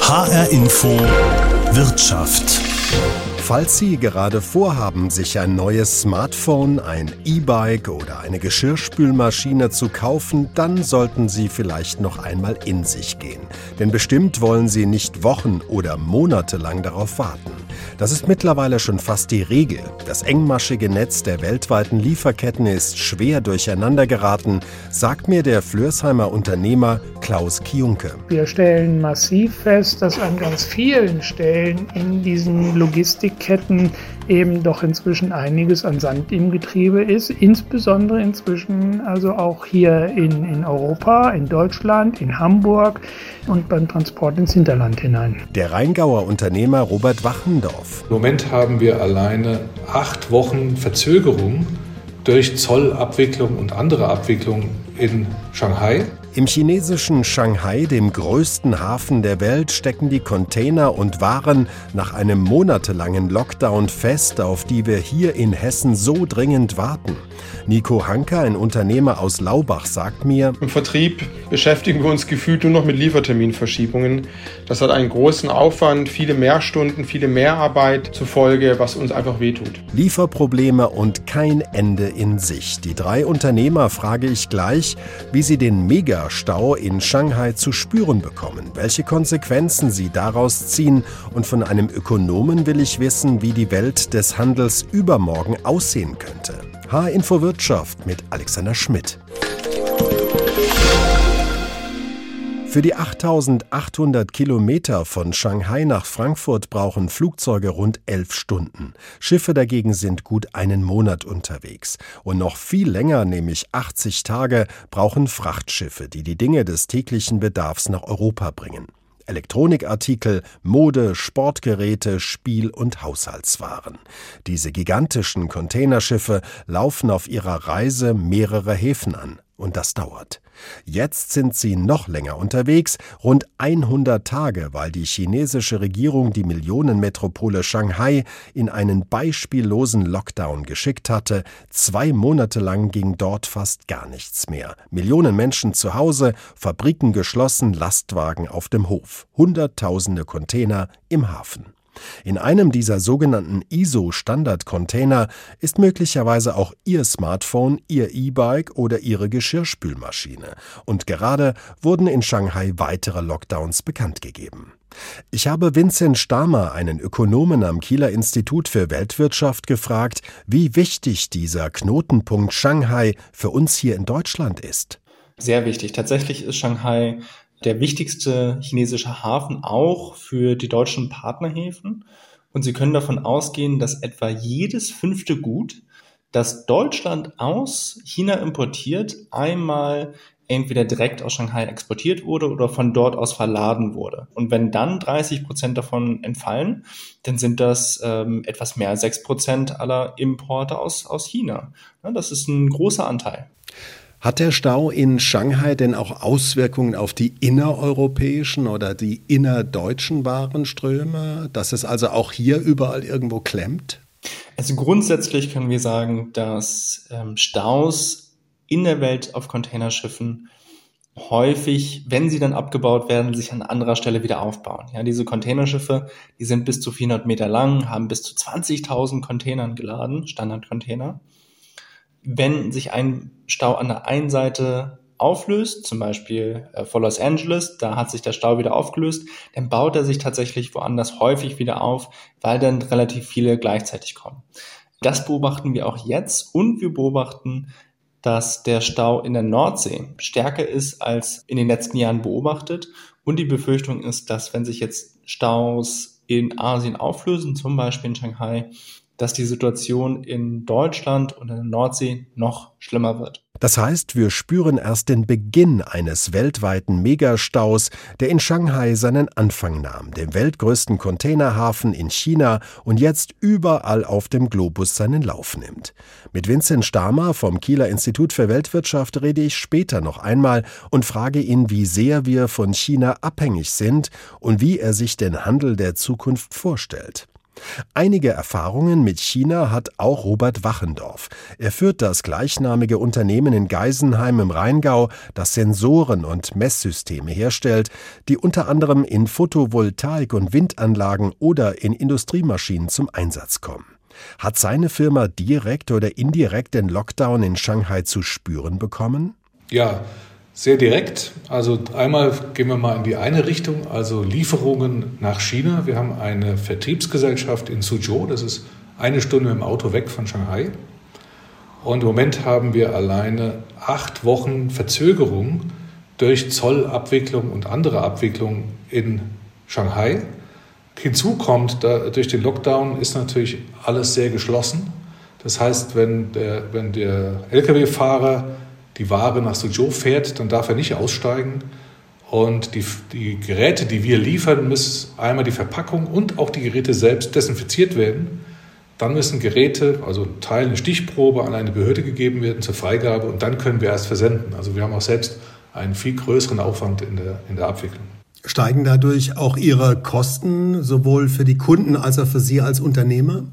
HR Info Wirtschaft. Falls Sie gerade vorhaben, sich ein neues Smartphone, ein E-Bike oder eine Geschirrspülmaschine zu kaufen, dann sollten Sie vielleicht noch einmal in sich gehen. Denn bestimmt wollen Sie nicht Wochen oder Monate lang darauf warten. Das ist mittlerweile schon fast die Regel. Das engmaschige Netz der weltweiten Lieferketten ist schwer durcheinander geraten, sagt mir der Flörsheimer Unternehmer Klaus Kiunke. Wir stellen massiv fest, dass an ganz vielen Stellen in diesen Logistikketten eben doch inzwischen einiges an Sand im Getriebe ist, insbesondere inzwischen also auch hier in, in Europa, in Deutschland, in Hamburg und beim Transport ins Hinterland hinein. Der Rheingauer Unternehmer Robert Wachendorf. Im Moment haben wir alleine acht Wochen Verzögerung durch Zollabwicklung und andere Abwicklung in Shanghai. Im chinesischen Shanghai, dem größten Hafen der Welt, stecken die Container und Waren nach einem monatelangen Lockdown fest, auf die wir hier in Hessen so dringend warten. Nico Hanker, ein Unternehmer aus Laubach, sagt mir, Im Vertrieb beschäftigen wir uns gefühlt nur noch mit Lieferterminverschiebungen. Das hat einen großen Aufwand, viele Mehrstunden, viele Mehrarbeit zur Folge, was uns einfach wehtut. Lieferprobleme und kein Ende in Sicht. Die drei Unternehmer frage ich gleich, wie sie den Megastau in Shanghai zu spüren bekommen, welche Konsequenzen sie daraus ziehen und von einem Ökonomen will ich wissen, wie die Welt des Handels übermorgen aussehen könnte. H-Info Wirtschaft mit Alexander Schmidt. Für die 8800 Kilometer von Shanghai nach Frankfurt brauchen Flugzeuge rund elf Stunden. Schiffe dagegen sind gut einen Monat unterwegs. Und noch viel länger, nämlich 80 Tage, brauchen Frachtschiffe, die die Dinge des täglichen Bedarfs nach Europa bringen. Elektronikartikel, Mode, Sportgeräte, Spiel- und Haushaltswaren. Diese gigantischen Containerschiffe laufen auf ihrer Reise mehrere Häfen an. Und das dauert. Jetzt sind sie noch länger unterwegs, rund 100 Tage, weil die chinesische Regierung die Millionenmetropole Shanghai in einen beispiellosen Lockdown geschickt hatte. Zwei Monate lang ging dort fast gar nichts mehr. Millionen Menschen zu Hause, Fabriken geschlossen, Lastwagen auf dem Hof, Hunderttausende Container im Hafen. In einem dieser sogenannten ISO-Standard-Container ist möglicherweise auch Ihr Smartphone, Ihr E-Bike oder Ihre Geschirrspülmaschine. Und gerade wurden in Shanghai weitere Lockdowns bekannt gegeben. Ich habe Vincent Stamer, einen Ökonomen am Kieler Institut für Weltwirtschaft, gefragt, wie wichtig dieser Knotenpunkt Shanghai für uns hier in Deutschland ist. Sehr wichtig. Tatsächlich ist Shanghai der wichtigste chinesische Hafen auch für die deutschen Partnerhäfen. Und Sie können davon ausgehen, dass etwa jedes fünfte Gut, das Deutschland aus China importiert, einmal entweder direkt aus Shanghai exportiert wurde oder von dort aus verladen wurde. Und wenn dann 30 Prozent davon entfallen, dann sind das ähm, etwas mehr als 6 Prozent aller Importe aus, aus China. Ja, das ist ein großer Anteil. Hat der Stau in Shanghai denn auch Auswirkungen auf die innereuropäischen oder die innerdeutschen Warenströme, dass es also auch hier überall irgendwo klemmt? Also grundsätzlich können wir sagen, dass ähm, Staus in der Welt auf Containerschiffen häufig, wenn sie dann abgebaut werden, sich an anderer Stelle wieder aufbauen. Ja, diese Containerschiffe, die sind bis zu 400 Meter lang, haben bis zu 20.000 Containern geladen, Standardcontainer wenn sich ein Stau an der einen Seite auflöst, zum Beispiel äh, vor Los Angeles, da hat sich der Stau wieder aufgelöst, dann baut er sich tatsächlich woanders häufig wieder auf, weil dann relativ viele gleichzeitig kommen. Das beobachten wir auch jetzt und wir beobachten, dass der Stau in der Nordsee stärker ist als in den letzten Jahren beobachtet. Und die Befürchtung ist, dass wenn sich jetzt Staus in Asien auflösen, zum Beispiel in Shanghai, dass die Situation in Deutschland und in der Nordsee noch schlimmer wird. Das heißt, wir spüren erst den Beginn eines weltweiten Megastaus, der in Shanghai seinen Anfang nahm, dem weltgrößten Containerhafen in China und jetzt überall auf dem Globus seinen Lauf nimmt. Mit Vincent Stamer vom Kieler Institut für Weltwirtschaft rede ich später noch einmal und frage ihn, wie sehr wir von China abhängig sind und wie er sich den Handel der Zukunft vorstellt. Einige Erfahrungen mit China hat auch Robert Wachendorf. Er führt das gleichnamige Unternehmen in Geisenheim im Rheingau, das Sensoren und Messsysteme herstellt, die unter anderem in Photovoltaik- und Windanlagen oder in Industriemaschinen zum Einsatz kommen. Hat seine Firma direkt oder indirekt den Lockdown in Shanghai zu spüren bekommen? Ja, sehr direkt. Also einmal gehen wir mal in die eine Richtung, also Lieferungen nach China. Wir haben eine Vertriebsgesellschaft in Suzhou, das ist eine Stunde im Auto weg von Shanghai. Und im Moment haben wir alleine acht Wochen Verzögerung durch Zollabwicklung und andere Abwicklung in Shanghai. Hinzu kommt, da, durch den Lockdown ist natürlich alles sehr geschlossen. Das heißt, wenn der, wenn der Lkw-Fahrer die Ware nach Suzhou fährt, dann darf er nicht aussteigen. Und die, die Geräte, die wir liefern, müssen einmal die Verpackung und auch die Geräte selbst desinfiziert werden. Dann müssen Geräte, also ein Teil, eine Stichprobe an eine Behörde gegeben werden zur Freigabe und dann können wir erst versenden. Also wir haben auch selbst einen viel größeren Aufwand in der, in der Abwicklung. Steigen dadurch auch Ihre Kosten sowohl für die Kunden als auch für Sie als Unternehmer?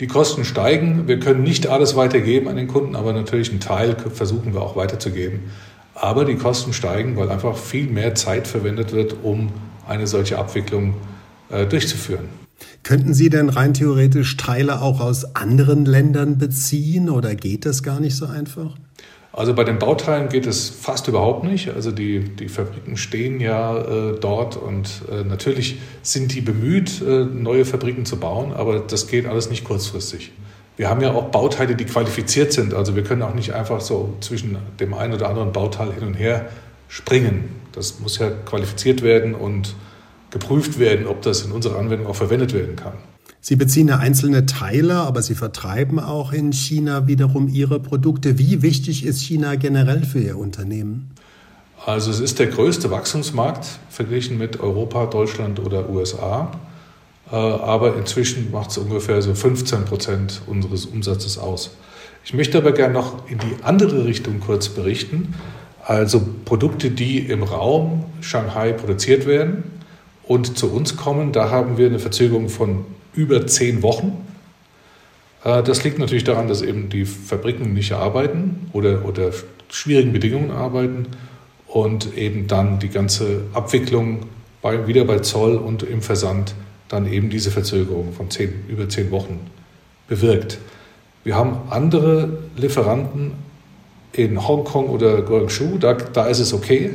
Die Kosten steigen. Wir können nicht alles weitergeben an den Kunden, aber natürlich einen Teil versuchen wir auch weiterzugeben. Aber die Kosten steigen, weil einfach viel mehr Zeit verwendet wird, um eine solche Abwicklung äh, durchzuführen. Könnten Sie denn rein theoretisch Teile auch aus anderen Ländern beziehen oder geht das gar nicht so einfach? Also bei den Bauteilen geht es fast überhaupt nicht. Also die, die Fabriken stehen ja äh, dort und äh, natürlich sind die bemüht, äh, neue Fabriken zu bauen, aber das geht alles nicht kurzfristig. Wir haben ja auch Bauteile, die qualifiziert sind. Also wir können auch nicht einfach so zwischen dem einen oder anderen Bauteil hin und her springen. Das muss ja qualifiziert werden und geprüft werden, ob das in unserer Anwendung auch verwendet werden kann. Sie beziehen ja einzelne Teile, aber Sie vertreiben auch in China wiederum Ihre Produkte. Wie wichtig ist China generell für Ihr Unternehmen? Also es ist der größte Wachstumsmarkt verglichen mit Europa, Deutschland oder USA. Äh, aber inzwischen macht es ungefähr so 15 Prozent unseres Umsatzes aus. Ich möchte aber gerne noch in die andere Richtung kurz berichten. Also Produkte, die im Raum Shanghai produziert werden und zu uns kommen, da haben wir eine Verzögerung von über zehn Wochen. Äh, das liegt natürlich daran, dass eben die Fabriken nicht arbeiten oder unter schwierigen Bedingungen arbeiten und eben dann die ganze Abwicklung bei, wieder bei Zoll und im Versand dann eben diese Verzögerung von zehn, über zehn Wochen bewirkt. Wir haben andere Lieferanten in Hongkong oder Guangzhou, da, da ist es okay.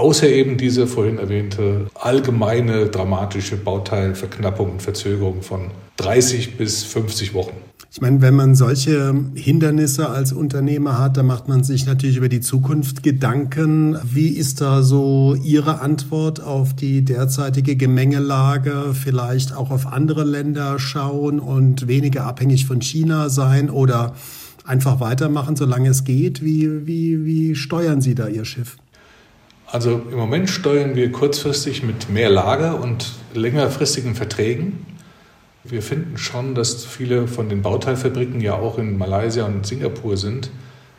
Außer eben diese vorhin erwähnte allgemeine dramatische Bauteilverknappung und Verzögerung von 30 bis 50 Wochen. Ich meine, wenn man solche Hindernisse als Unternehmer hat, dann macht man sich natürlich über die Zukunft Gedanken. Wie ist da so Ihre Antwort auf die derzeitige Gemengelage? Vielleicht auch auf andere Länder schauen und weniger abhängig von China sein oder einfach weitermachen, solange es geht? Wie, wie, wie steuern Sie da Ihr Schiff? Also im Moment steuern wir kurzfristig mit mehr Lager und längerfristigen Verträgen. Wir finden schon, dass viele von den Bauteilfabriken ja auch in Malaysia und Singapur sind,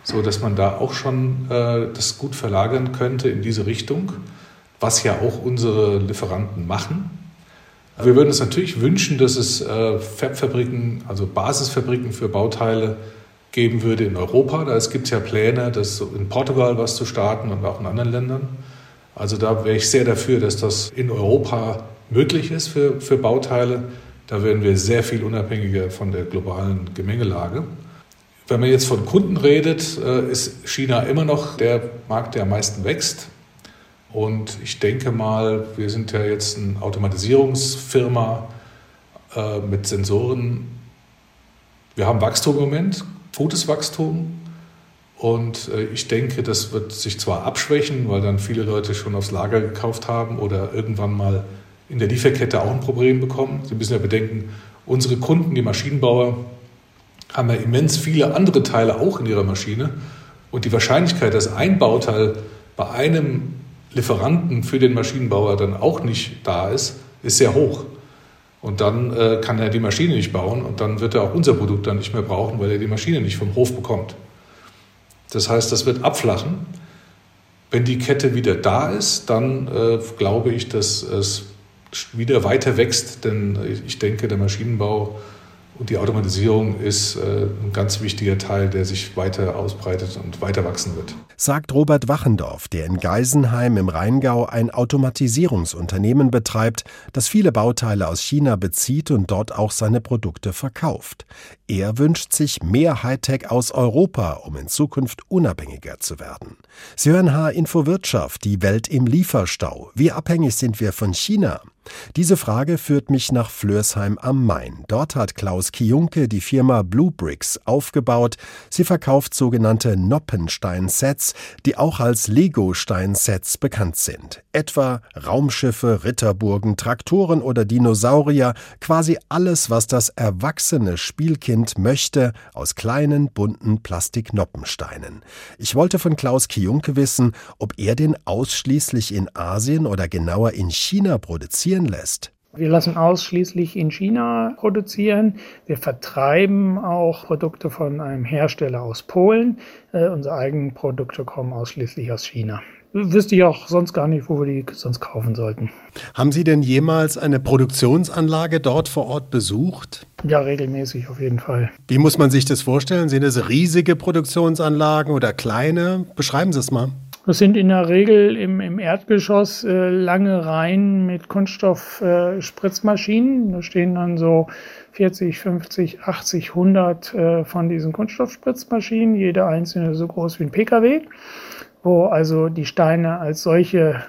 so dass man da auch schon äh, das gut verlagern könnte in diese Richtung, was ja auch unsere Lieferanten machen. Wir würden uns natürlich wünschen, dass es äh, Fabfabriken, also Basisfabriken für Bauteile geben würde in Europa. Da gibt es ja Pläne, das in Portugal was zu starten und auch in anderen Ländern. Also da wäre ich sehr dafür, dass das in Europa möglich ist für, für Bauteile. Da werden wir sehr viel unabhängiger von der globalen Gemengelage. Wenn man jetzt von Kunden redet, äh, ist China immer noch der Markt, der am meisten wächst. Und ich denke mal, wir sind ja jetzt eine Automatisierungsfirma äh, mit Sensoren. Wir haben Wachstum im Moment, gutes Wachstum. Und äh, ich denke, das wird sich zwar abschwächen, weil dann viele Leute schon aufs Lager gekauft haben oder irgendwann mal in der Lieferkette auch ein Problem bekommen. Sie müssen ja bedenken, unsere Kunden, die Maschinenbauer, haben ja immens viele andere Teile auch in ihrer Maschine. Und die Wahrscheinlichkeit, dass ein Bauteil bei einem Lieferanten für den Maschinenbauer dann auch nicht da ist, ist sehr hoch. Und dann äh, kann er die Maschine nicht bauen und dann wird er auch unser Produkt dann nicht mehr brauchen, weil er die Maschine nicht vom Hof bekommt. Das heißt, das wird abflachen. Wenn die Kette wieder da ist, dann äh, glaube ich, dass es wieder weiter wächst, denn ich denke, der Maschinenbau und die Automatisierung ist äh, ein ganz wichtiger Teil, der sich weiter ausbreitet und weiter wachsen wird. Sagt Robert Wachendorf, der in Geisenheim im Rheingau ein Automatisierungsunternehmen betreibt, das viele Bauteile aus China bezieht und dort auch seine Produkte verkauft. Er wünscht sich mehr Hightech aus Europa, um in Zukunft unabhängiger zu werden. Sie hören H-Info Wirtschaft, die Welt im Lieferstau. Wie abhängig sind wir von China? Diese Frage führt mich nach Flörsheim am Main. Dort hat Klaus Kiunke die Firma Blue Bricks aufgebaut. Sie verkauft sogenannte Noppenstein-Sets, die auch als Lego-Stein-Sets bekannt sind. Etwa Raumschiffe, Ritterburgen, Traktoren oder Dinosaurier, quasi alles, was das erwachsene Spielkind möchte, aus kleinen, bunten Plastiknoppensteinen. Ich wollte von Klaus Kiunke wissen, ob er den ausschließlich in Asien oder genauer in China produziert produzieren lässt. Wir lassen ausschließlich in China produzieren. Wir vertreiben auch Produkte von einem Hersteller aus Polen. Äh, unsere eigenen Produkte kommen ausschließlich aus China. Wüsste ich auch sonst gar nicht, wo wir die sonst kaufen sollten. Haben Sie denn jemals eine Produktionsanlage dort vor Ort besucht? Ja, regelmäßig auf jeden Fall. Wie muss man sich das vorstellen? Sind es riesige Produktionsanlagen oder kleine? Beschreiben Sie es mal. Das sind in der Regel im, im Erdgeschoss äh, lange Reihen mit Kunststoffspritzmaschinen. Äh, da stehen dann so 40, 50, 80, 100 äh, von diesen Kunststoffspritzmaschinen, jede einzelne so groß wie ein Pkw, wo also die Steine als solche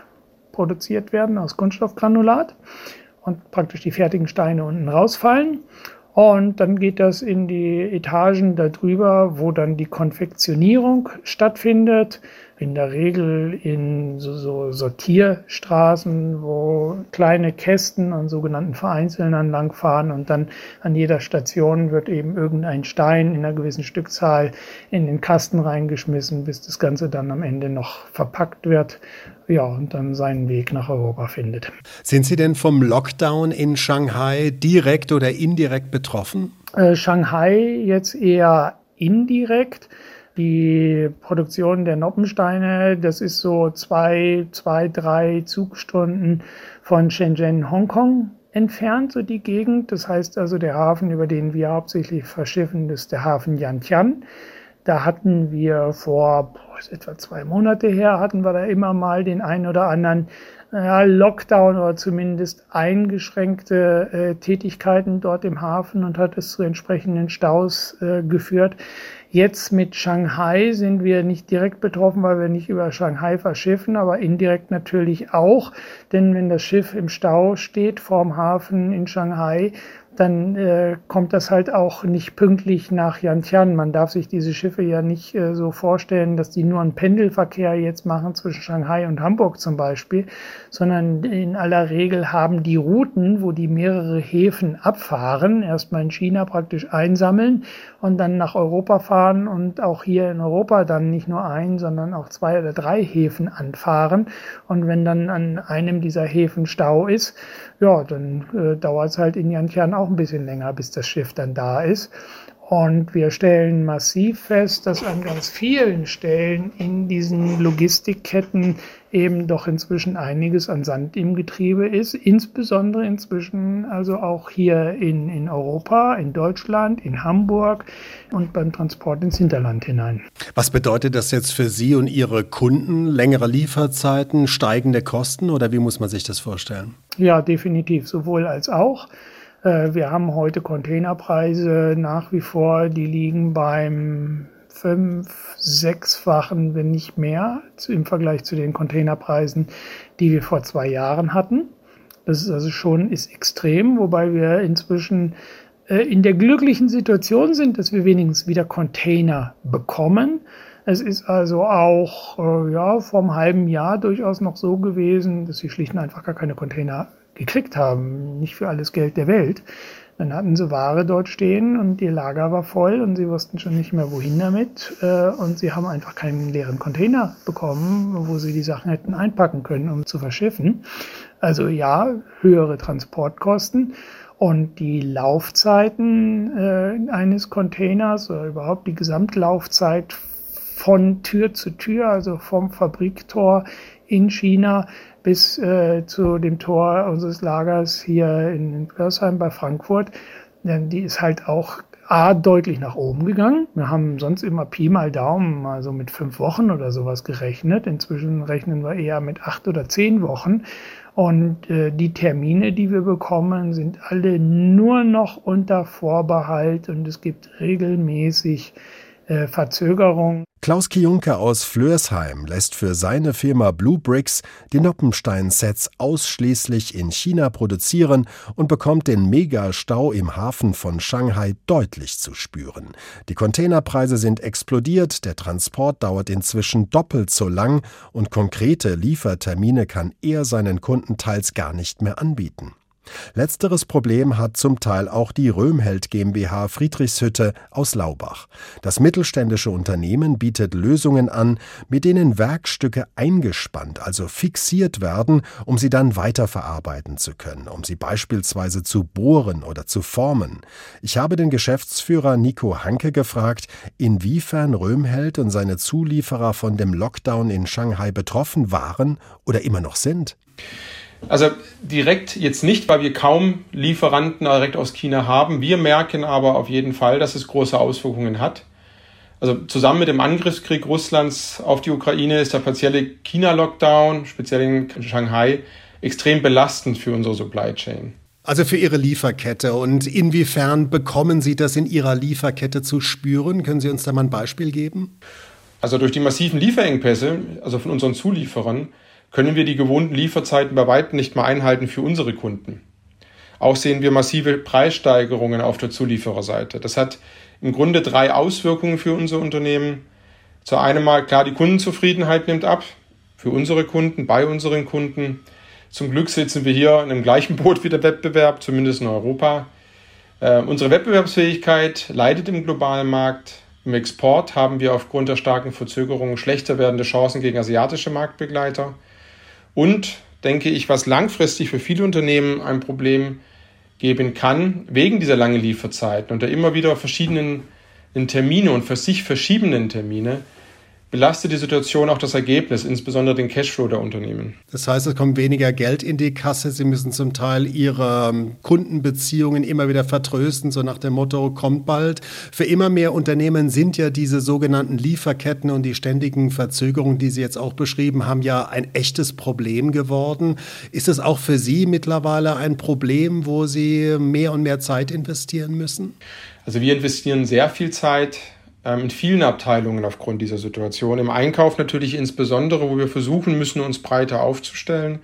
produziert werden aus Kunststoffgranulat und praktisch die fertigen Steine unten rausfallen. Und dann geht das in die Etagen darüber, wo dann die Konfektionierung stattfindet in der Regel in so, so Sortierstraßen, wo kleine Kästen an sogenannten Vereinzelnern langfahren und dann an jeder Station wird eben irgendein Stein in einer gewissen Stückzahl in den Kasten reingeschmissen, bis das Ganze dann am Ende noch verpackt wird ja, und dann seinen Weg nach Europa findet. Sind Sie denn vom Lockdown in Shanghai direkt oder indirekt betroffen? Äh, Shanghai jetzt eher indirekt. Die Produktion der Noppensteine, das ist so zwei, zwei, drei Zugstunden von Shenzhen, Hongkong entfernt, so die Gegend. Das heißt also, der Hafen, über den wir hauptsächlich verschiffen, ist der Hafen Yantian. Da hatten wir vor boah, etwa zwei Monate her, hatten wir da immer mal den einen oder anderen ja, Lockdown oder zumindest eingeschränkte äh, Tätigkeiten dort im Hafen und hat es zu entsprechenden Staus äh, geführt. Jetzt mit Shanghai sind wir nicht direkt betroffen, weil wir nicht über Shanghai verschiffen, aber indirekt natürlich auch. Denn wenn das Schiff im Stau steht vorm Hafen in Shanghai, dann äh, kommt das halt auch nicht pünktlich nach Yantian. Man darf sich diese Schiffe ja nicht äh, so vorstellen, dass die nur einen Pendelverkehr jetzt machen zwischen Shanghai und Hamburg zum Beispiel, sondern in aller Regel haben die Routen, wo die mehrere Häfen abfahren, erstmal in China praktisch einsammeln und dann nach Europa fahren und auch hier in Europa dann nicht nur ein, sondern auch zwei oder drei Häfen anfahren. Und wenn dann an einem dieser Häfen Stau ist, ja, dann äh, dauert es halt in Yantian auch ein bisschen länger, bis das Schiff dann da ist. Und wir stellen massiv fest, dass an ganz vielen Stellen in diesen Logistikketten eben doch inzwischen einiges an Sand im Getriebe ist, insbesondere inzwischen also auch hier in, in Europa, in Deutschland, in Hamburg und beim Transport ins Hinterland hinein. Was bedeutet das jetzt für Sie und Ihre Kunden? Längere Lieferzeiten, steigende Kosten oder wie muss man sich das vorstellen? Ja, definitiv, sowohl als auch. Äh, wir haben heute Containerpreise nach wie vor, die liegen beim fünf, sechsfachen, wenn nicht mehr, im Vergleich zu den Containerpreisen, die wir vor zwei Jahren hatten. Das ist also schon ist extrem, wobei wir inzwischen äh, in der glücklichen Situation sind, dass wir wenigstens wieder Container bekommen. Es ist also auch äh, ja vom halben Jahr durchaus noch so gewesen, dass sie schlicht und einfach gar keine Container gekriegt haben, nicht für alles Geld der Welt. Dann hatten sie Ware dort stehen und ihr Lager war voll und sie wussten schon nicht mehr, wohin damit. Äh, und sie haben einfach keinen leeren Container bekommen, wo sie die Sachen hätten einpacken können, um zu verschiffen. Also ja, höhere Transportkosten. Und die Laufzeiten äh, eines Containers oder überhaupt die Gesamtlaufzeit von Tür zu Tür, also vom Fabriktor in China bis äh, zu dem Tor unseres Lagers hier in Pörsheim bei Frankfurt. Denn die ist halt auch A, deutlich nach oben gegangen. Wir haben sonst immer Pi mal Daumen, also mit fünf Wochen oder sowas gerechnet. Inzwischen rechnen wir eher mit acht oder zehn Wochen. Und äh, die Termine, die wir bekommen, sind alle nur noch unter Vorbehalt und es gibt regelmäßig äh, Verzögerung. Klaus Kionke aus Flörsheim lässt für seine Firma Blue Bricks die Noppenstein-Sets ausschließlich in China produzieren und bekommt den Megastau im Hafen von Shanghai deutlich zu spüren. Die Containerpreise sind explodiert, der Transport dauert inzwischen doppelt so lang und konkrete Liefertermine kann er seinen Kunden teils gar nicht mehr anbieten. Letzteres Problem hat zum Teil auch die Röhmheld GmbH Friedrichshütte aus Laubach. Das mittelständische Unternehmen bietet Lösungen an, mit denen Werkstücke eingespannt, also fixiert werden, um sie dann weiterverarbeiten zu können, um sie beispielsweise zu bohren oder zu formen. Ich habe den Geschäftsführer Nico Hanke gefragt, inwiefern Röhmheld und seine Zulieferer von dem Lockdown in Shanghai betroffen waren oder immer noch sind. Also direkt jetzt nicht, weil wir kaum Lieferanten direkt aus China haben. Wir merken aber auf jeden Fall, dass es große Auswirkungen hat. Also zusammen mit dem Angriffskrieg Russlands auf die Ukraine ist der partielle China-Lockdown, speziell in Shanghai, extrem belastend für unsere Supply Chain. Also für Ihre Lieferkette. Und inwiefern bekommen Sie das in Ihrer Lieferkette zu spüren? Können Sie uns da mal ein Beispiel geben? Also durch die massiven Lieferengpässe, also von unseren Zulieferern, können wir die gewohnten Lieferzeiten bei weitem nicht mehr einhalten für unsere Kunden. Auch sehen wir massive Preissteigerungen auf der Zuliefererseite. Das hat im Grunde drei Auswirkungen für unser Unternehmen. Zu einem mal klar, die Kundenzufriedenheit nimmt ab. Für unsere Kunden, bei unseren Kunden. Zum Glück sitzen wir hier in dem gleichen Boot wie der Wettbewerb, zumindest in Europa. Äh, unsere Wettbewerbsfähigkeit leidet im globalen Markt. Im Export haben wir aufgrund der starken Verzögerungen schlechter werdende Chancen gegen asiatische Marktbegleiter. Und denke ich, was langfristig für viele Unternehmen ein Problem geben kann, wegen dieser langen Lieferzeiten und der immer wieder verschiedenen Termine und für sich verschiebenden Termine, belastet die Situation auch das Ergebnis, insbesondere den Cashflow der Unternehmen. Das heißt, es kommt weniger Geld in die Kasse. Sie müssen zum Teil ihre ähm, Kundenbeziehungen immer wieder vertrösten, so nach dem Motto, kommt bald. Für immer mehr Unternehmen sind ja diese sogenannten Lieferketten und die ständigen Verzögerungen, die Sie jetzt auch beschrieben haben, ja ein echtes Problem geworden. Ist es auch für Sie mittlerweile ein Problem, wo Sie mehr und mehr Zeit investieren müssen? Also wir investieren sehr viel Zeit in vielen Abteilungen aufgrund dieser Situation. Im Einkauf natürlich insbesondere, wo wir versuchen müssen, uns breiter aufzustellen.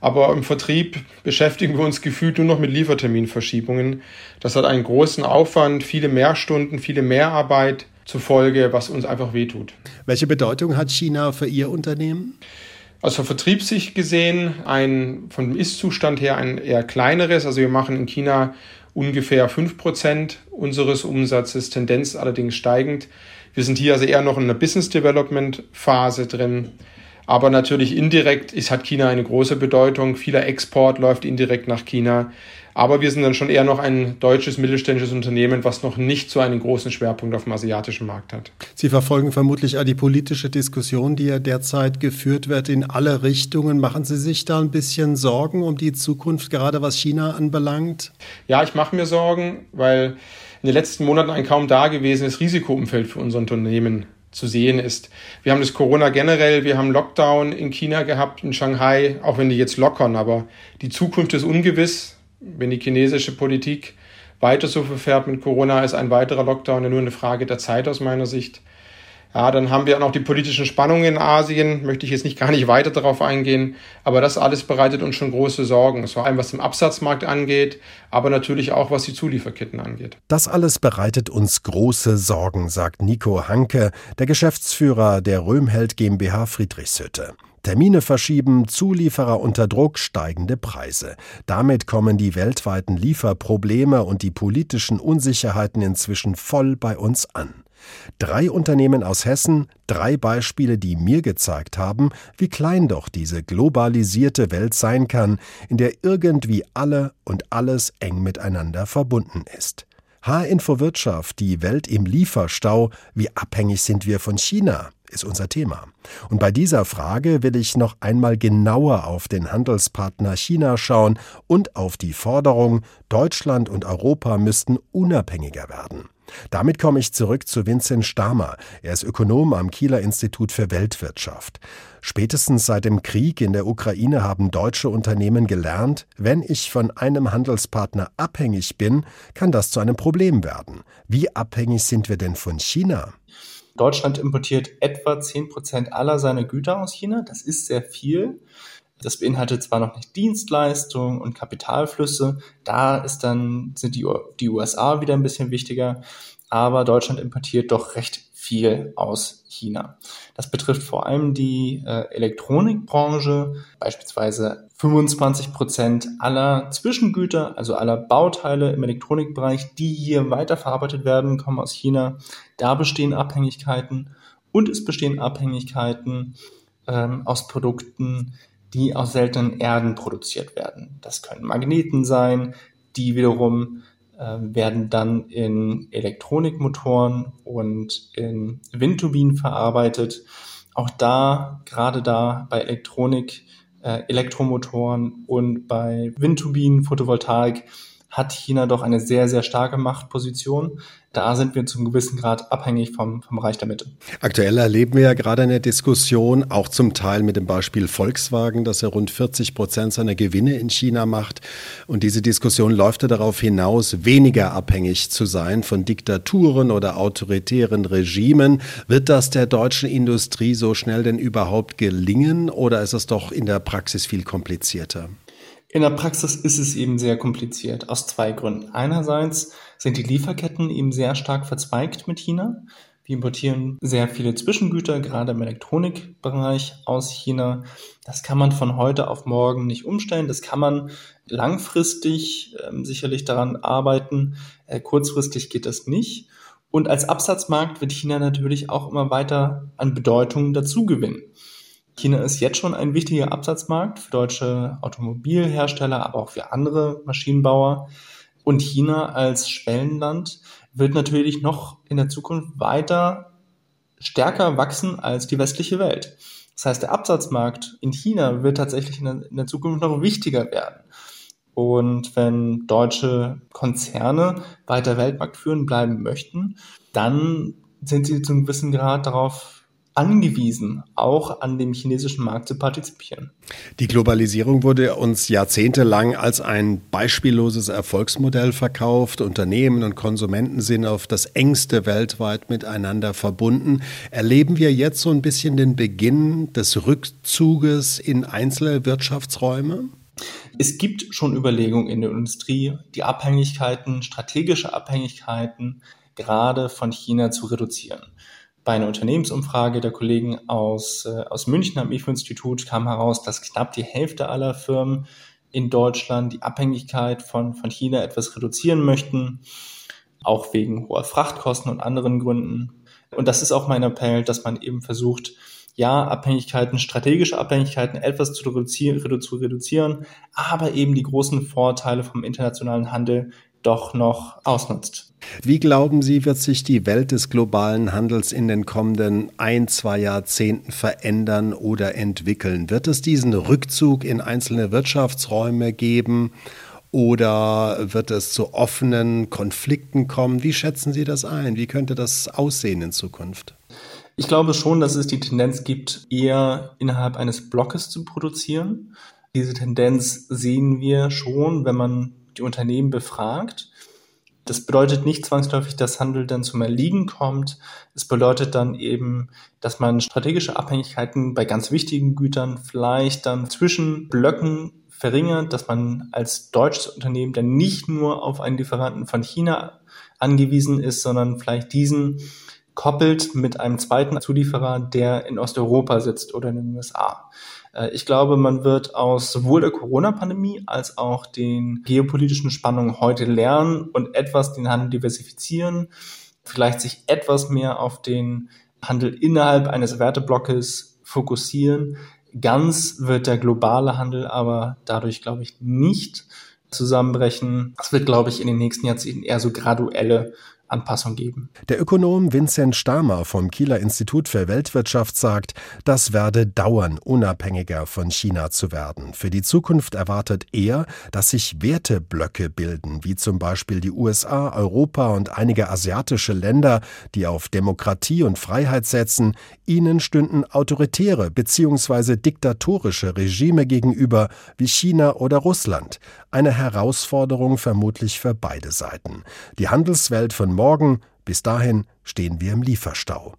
Aber im Vertrieb beschäftigen wir uns gefühlt nur noch mit Lieferterminverschiebungen. Das hat einen großen Aufwand, viele Mehrstunden, viele Mehrarbeit zur Folge, was uns einfach wehtut. Welche Bedeutung hat China für Ihr Unternehmen? Aus der Vertriebssicht gesehen ein vom Ist-Zustand her ein eher kleineres. Also wir machen in China ungefähr 5% unseres Umsatzes, Tendenz allerdings steigend. Wir sind hier also eher noch in einer Business Development Phase drin. Aber natürlich indirekt ist, hat China eine große Bedeutung. Vieler Export läuft indirekt nach China. Aber wir sind dann schon eher noch ein deutsches mittelständisches Unternehmen, was noch nicht so einen großen Schwerpunkt auf dem asiatischen Markt hat. Sie verfolgen vermutlich auch die politische Diskussion, die ja derzeit geführt wird in alle Richtungen. Machen Sie sich da ein bisschen Sorgen um die Zukunft, gerade was China anbelangt? Ja, ich mache mir Sorgen, weil in den letzten Monaten ein kaum dagewesenes Risikoumfeld für unser Unternehmen zu sehen ist. Wir haben das Corona generell, wir haben Lockdown in China gehabt, in Shanghai, auch wenn die jetzt lockern, aber die Zukunft ist ungewiss wenn die chinesische Politik weiter so verfährt mit Corona, ist ein weiterer Lockdown ja nur eine Frage der Zeit aus meiner Sicht. Ja, dann haben wir auch noch die politischen Spannungen in Asien, möchte ich jetzt nicht gar nicht weiter darauf eingehen, aber das alles bereitet uns schon große Sorgen, vor allem was den Absatzmarkt angeht, aber natürlich auch was die Zulieferketten angeht. Das alles bereitet uns große Sorgen, sagt Nico Hanke, der Geschäftsführer der Röhmheld GmbH Friedrichshütte. Termine verschieben, Zulieferer unter Druck, steigende Preise. Damit kommen die weltweiten Lieferprobleme und die politischen Unsicherheiten inzwischen voll bei uns an. Drei Unternehmen aus Hessen, drei Beispiele, die mir gezeigt haben, wie klein doch diese globalisierte Welt sein kann, in der irgendwie alle und alles eng miteinander verbunden ist. H-Info Wirtschaft, die Welt im Lieferstau, wie abhängig sind wir von China? Ist unser Thema. Und bei dieser Frage will ich noch einmal genauer auf den Handelspartner China schauen und auf die Forderung, Deutschland und Europa müssten unabhängiger werden. Damit komme ich zurück zu Vincent Stamer. Er ist Ökonom am Kieler Institut für Weltwirtschaft. Spätestens seit dem Krieg in der Ukraine haben deutsche Unternehmen gelernt, wenn ich von einem Handelspartner abhängig bin, kann das zu einem Problem werden. Wie abhängig sind wir denn von China? Deutschland importiert etwa 10 Prozent aller seiner Güter aus China. Das ist sehr viel. Das beinhaltet zwar noch nicht Dienstleistungen und Kapitalflüsse, da ist dann, sind die, die USA wieder ein bisschen wichtiger, aber Deutschland importiert doch recht viel aus China. Das betrifft vor allem die äh, Elektronikbranche, beispielsweise 25 Prozent aller Zwischengüter, also aller Bauteile im Elektronikbereich, die hier weiterverarbeitet werden, kommen aus China. Da bestehen Abhängigkeiten und es bestehen Abhängigkeiten ähm, aus Produkten, die aus seltenen Erden produziert werden. Das können Magneten sein, die wiederum werden dann in Elektronikmotoren und in Windturbinen verarbeitet. Auch da, gerade da bei Elektronik, äh, Elektromotoren und bei Windturbinen, Photovoltaik, hat China doch eine sehr, sehr starke Machtposition. Da sind wir zum gewissen Grad abhängig vom, vom Reich der Mitte. Aktuell erleben wir ja gerade eine Diskussion, auch zum Teil mit dem Beispiel Volkswagen, dass er rund 40 Prozent seiner Gewinne in China macht. Und diese Diskussion läuft ja darauf hinaus, weniger abhängig zu sein von Diktaturen oder autoritären Regimen. Wird das der deutschen Industrie so schnell denn überhaupt gelingen oder ist es doch in der Praxis viel komplizierter? In der Praxis ist es eben sehr kompliziert, aus zwei Gründen. Einerseits sind die Lieferketten eben sehr stark verzweigt mit China. Wir importieren sehr viele Zwischengüter, gerade im Elektronikbereich aus China. Das kann man von heute auf morgen nicht umstellen. Das kann man langfristig äh, sicherlich daran arbeiten. Äh, kurzfristig geht das nicht. Und als Absatzmarkt wird China natürlich auch immer weiter an Bedeutung dazugewinnen. China ist jetzt schon ein wichtiger Absatzmarkt für deutsche Automobilhersteller, aber auch für andere Maschinenbauer. Und China als Schwellenland wird natürlich noch in der Zukunft weiter stärker wachsen als die westliche Welt. Das heißt, der Absatzmarkt in China wird tatsächlich in der, Zukunft noch wichtiger werden. Und wenn deutsche Konzerne weiter Weltmarkt führen bleiben möchten, dann sind sie zu einem gewissen Grad darauf angewiesen, auch an dem chinesischen Markt zu partizipieren. Die Globalisierung wurde uns jahrzehntelang als ein beispielloses Erfolgsmodell verkauft. Unternehmen und Konsumenten sind auf das engste weltweit miteinander verbunden. Erleben wir jetzt so ein bisschen den Beginn des Rückzuges in einzelne Wirtschaftsräume? Es gibt schon Überlegungen in der Industrie, die Abhängigkeiten, strategische Abhängigkeiten gerade von China zu reduzieren. Bei einer Unternehmensumfrage der Kollegen aus, äh, aus München am IFO-Institut kam heraus, dass knapp die Hälfte aller Firmen in Deutschland die Abhängigkeit von, von China etwas reduzieren möchten, auch wegen hoher Frachtkosten und anderen Gründen. Und das ist auch mein Appell, dass man eben versucht, ja, Abhängigkeiten, strategische Abhängigkeiten etwas zu reduzieren, zu reduzieren, aber eben die großen Vorteile vom internationalen Handel doch noch ausnutzt. Wie glauben Sie, wird sich die Welt des globalen Handels in den kommenden ein, zwei Jahrzehnten verändern oder entwickeln? Wird es diesen Rückzug in einzelne Wirtschaftsräume geben oder wird es zu offenen Konflikten kommen? Wie schätzen Sie das ein? Wie könnte das aussehen in Zukunft? Ich glaube schon, dass es die Tendenz gibt, eher innerhalb eines Blockes zu produzieren. Diese Tendenz sehen wir schon, wenn man die Unternehmen befragt. Das bedeutet nicht zwangsläufig, dass Handel dann zum Erliegen kommt. Es bedeutet dann eben, dass man strategische Abhängigkeiten bei ganz wichtigen Gütern vielleicht dann zwischen Blöcken verringert, dass man als deutsches Unternehmen dann nicht nur auf einen Lieferanten von China angewiesen ist, sondern vielleicht diesen koppelt mit einem zweiten Zulieferer, der in Osteuropa sitzt oder in den USA. Äh, ich glaube, man wird aus sowohl der Corona-Pandemie als auch den geopolitischen Spannungen heute lernen und etwas den Handel diversifizieren, vielleicht sich etwas mehr auf den Handel innerhalb eines Werteblockes fokussieren. Ganz wird der globale Handel aber dadurch, glaube ich, nicht zusammenbrechen. Es wird, glaube ich, in den nächsten Jahrzehnten eher so graduelle Anpassung geben. Der Ökonom Vincent Stamer vom Kieler Institut für Weltwirtschaft sagt, das werde dauern, unabhängiger von China zu werden. Für die Zukunft erwartet er, dass sich Werteblöcke bilden, wie zum Beispiel die USA, Europa und einige asiatische Länder, die auf Demokratie und Freiheit setzen. Ihnen stünden autoritäre bzw. diktatorische Regime gegenüber, wie China oder Russland. Eine Herausforderung vermutlich für beide Seiten. Die Handelswelt von morgen, bis dahin stehen wir im Lieferstau.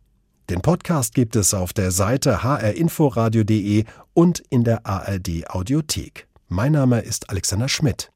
Den Podcast gibt es auf der Seite hrinforadio.de und in der ARD Audiothek. Mein Name ist Alexander Schmidt.